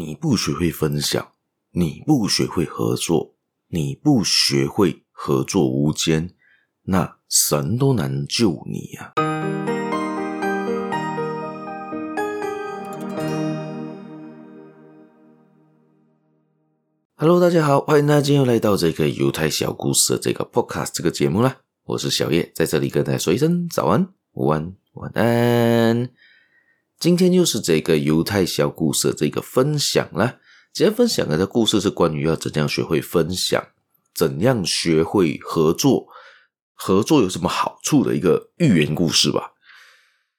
你不学会分享，你不学会合作，你不学会合作无间，那神都难救你呀、啊！Hello，大家好，欢迎大家今天又来到这个犹太小故事的这个 Podcast 这个节目啦。我是小叶，在这里跟大家说一声早安、午安、晚安。今天又是这个犹太小故事的这个分享啦。今天分享的这故事是关于要怎样学会分享，怎样学会合作，合作有什么好处的一个寓言故事吧。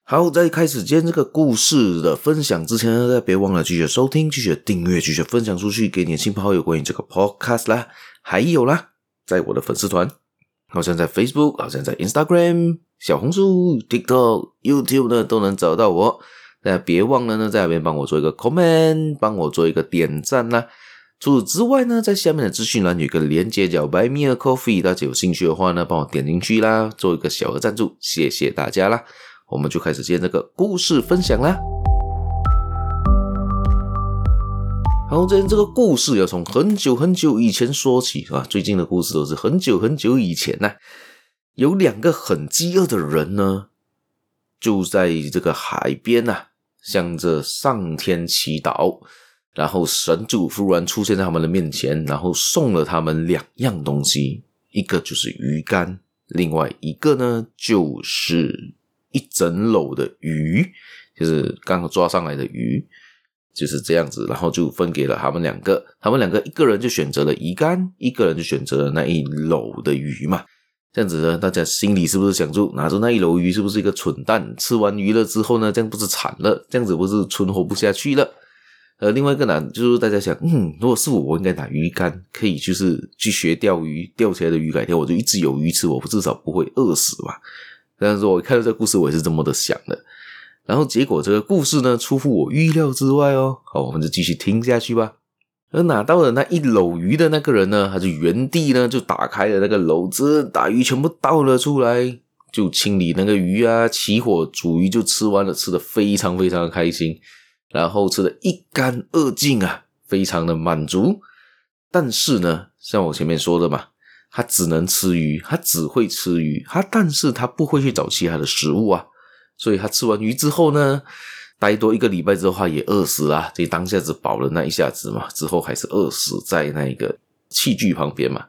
好，在开始今天这个故事的分享之前呢，大家别忘了继续收听、继续订阅、继续分享出去给你的亲朋好友关于这个 podcast 啦。还有啦，在我的粉丝团，好像在 Facebook，好像在 Instagram、小红书、TikTok、YouTube 呢，都能找到我。大家别忘了呢，在那边帮我做一个 comment，帮我做一个点赞啦。除此之外呢，在下面的资讯栏有一个连接叫 Buy Me a Coffee，大家有兴趣的话呢，帮我点进去啦，做一个小额赞助，谢谢大家啦。我们就开始今天这个故事分享啦。好，今天这个故事要从很久很久以前说起啊。最近的故事都是很久很久以前呢。有两个很饥饿的人呢，就在这个海边呐，向着上天祈祷，然后神就忽然出现在他们的面前，然后送了他们两样东西，一个就是鱼竿，另外一个呢就是。一整篓的鱼，就是刚刚抓上来的鱼，就是这样子，然后就分给了他们两个。他们两个一个人就选择了鱼竿，一个人就选择了那一篓的鱼嘛。这样子呢，大家心里是不是想住拿着那一篓鱼是不是一个蠢蛋？吃完鱼了之后呢，这样不是惨了？这样子不是存活不下去了？呃，另外一个呢，就是大家想，嗯，如果是我，我应该拿鱼竿，可以就是去学钓鱼，钓起来的鱼，改天我就一直有鱼吃，我至少不会饿死吧。但是我看到这个故事，我也是这么的想的。然后结果这个故事呢，出乎我预料之外哦。好，我们就继续听下去吧。而拿到了那一篓鱼的那个人呢，他就原地呢就打开了那个篓子，把鱼全部倒了出来，就清理那个鱼啊，起火煮鱼，就吃完了，吃得非常非常的开心，然后吃的一干二净啊，非常的满足。但是呢，像我前面说的嘛。他只能吃鱼，他只会吃鱼，他但是他不会去找其他的食物啊，所以他吃完鱼之后呢，待多一个礼拜之后，他也饿死了，这当下只饱了那一下子嘛，之后还是饿死在那一个器具旁边嘛。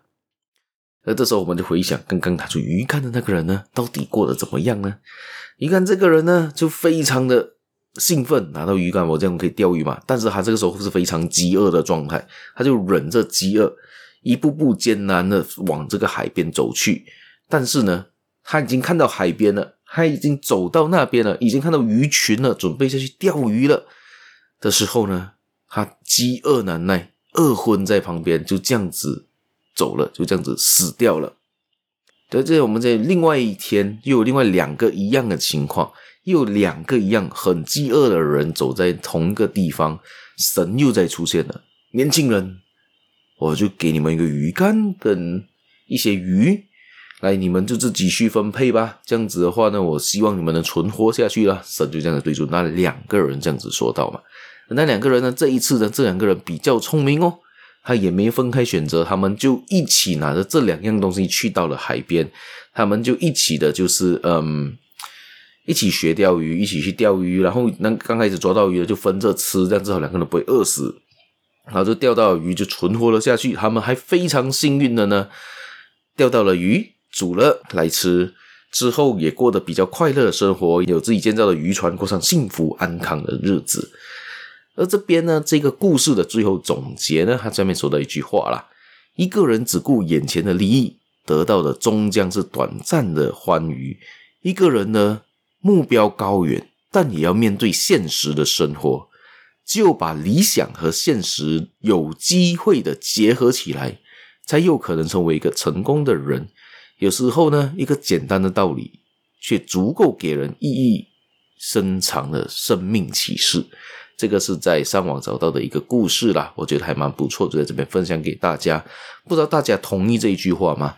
而这时候我们就回想，刚刚拿出鱼竿的那个人呢，到底过得怎么样呢？一看这个人呢，就非常的兴奋，拿到鱼竿，我这样可以钓鱼嘛。但是他这个时候是非常饥饿的状态，他就忍着饥饿。一步步艰难的往这个海边走去，但是呢，他已经看到海边了，他已经走到那边了，已经看到鱼群了，准备下去钓鱼了的时候呢，他饥饿难耐，饿昏在旁边，就这样子走了，就这样子死掉了。在这，我们在另外一天又有另外两个一样的情况，又有两个一样很饥饿的人走在同一个地方，神又再出现了，年轻人。我就给你们一个鱼竿跟一些鱼，来，你们就自己去分配吧。这样子的话呢，我希望你们能存活下去了。神就这样子对住那两个人这样子说道嘛。那两个人呢，这一次呢，这两个人比较聪明哦，他也没分开选择，他们就一起拿着这两样东西去到了海边，他们就一起的，就是嗯，一起学钓鱼，一起去钓鱼，然后那刚开始抓到鱼了就分着吃，这样至少两个人不会饿死。然后就钓到鱼，就存活了下去。他们还非常幸运的呢，钓到了鱼，煮了来吃，之后也过得比较快乐的生活，有自己建造的渔船，过上幸福安康的日子。而这边呢，这个故事的最后总结呢，他下面说的一句话啦：一个人只顾眼前的利益，得到的终将是短暂的欢愉；一个人呢，目标高远，但也要面对现实的生活。只有把理想和现实有机会的结合起来，才有可能成为一个成功的人。有时候呢，一个简单的道理，却足够给人意义深长的生命启示。这个是在上网找到的一个故事啦，我觉得还蛮不错，就在这边分享给大家。不知道大家同意这一句话吗？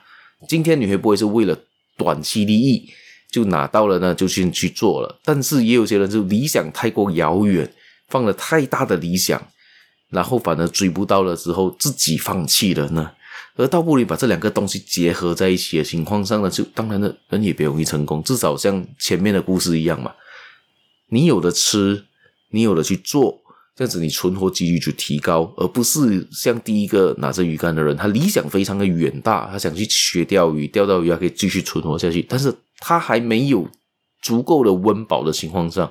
今天你会不会是为了短期利益就拿到了呢？就先去做了。但是也有些人就理想太过遥远。放了太大的理想，然后反而追不到了之后自己放弃了呢？而倒不如把这两个东西结合在一起的情况上呢，就当然的人也别容易成功。至少像前面的故事一样嘛，你有的吃，你有的去做，这样子你存活几率就提高，而不是像第一个拿着鱼竿的人，他理想非常的远大，他想去学钓鱼，钓到鱼还可以继续存活下去，但是他还没有足够的温饱的情况上，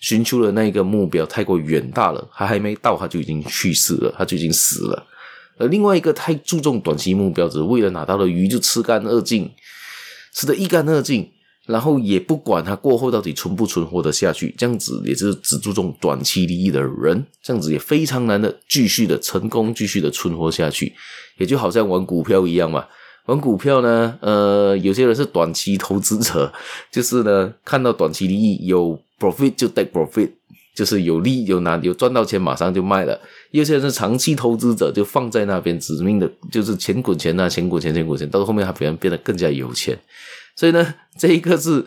寻求的那个目标太过远大了，他还没到他就已经去世了，他就已经死了。而另外一个太注重短期目标，只为了拿到了鱼就吃干二净，吃得一干二净，然后也不管它过后到底存不存活得下去，这样子也是只注重短期利益的人，这样子也非常难的继续的成功，继续的存活下去。也就好像玩股票一样嘛，玩股票呢，呃，有些人是短期投资者，就是呢看到短期利益有 profit 就 take profit。就是有利有难有赚到钱马上就卖了，有些人是长期投资者，就放在那边指命的，就是钱滚钱啊，钱滚钱，钱滚钱，到后面他别人变得更加有钱。所以呢，这一个是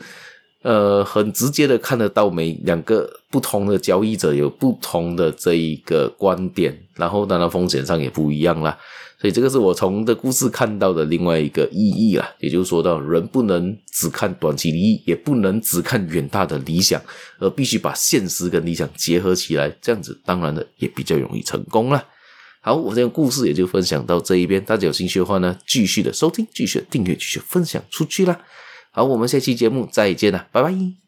呃很直接的看得到，每两个不同的交易者有不同的这一个观点，然后当然风险上也不一样啦。所以这个是我从这故事看到的另外一个意义啦，也就是说到人不能只看短期利益，也不能只看远大的理想，而必须把现实跟理想结合起来，这样子当然的也比较容易成功啦。好，我这个故事也就分享到这一边，大家有兴趣的话呢，继续的收听，继续的订阅，继续分享出去啦。好，我们下期节目再见啦，拜拜。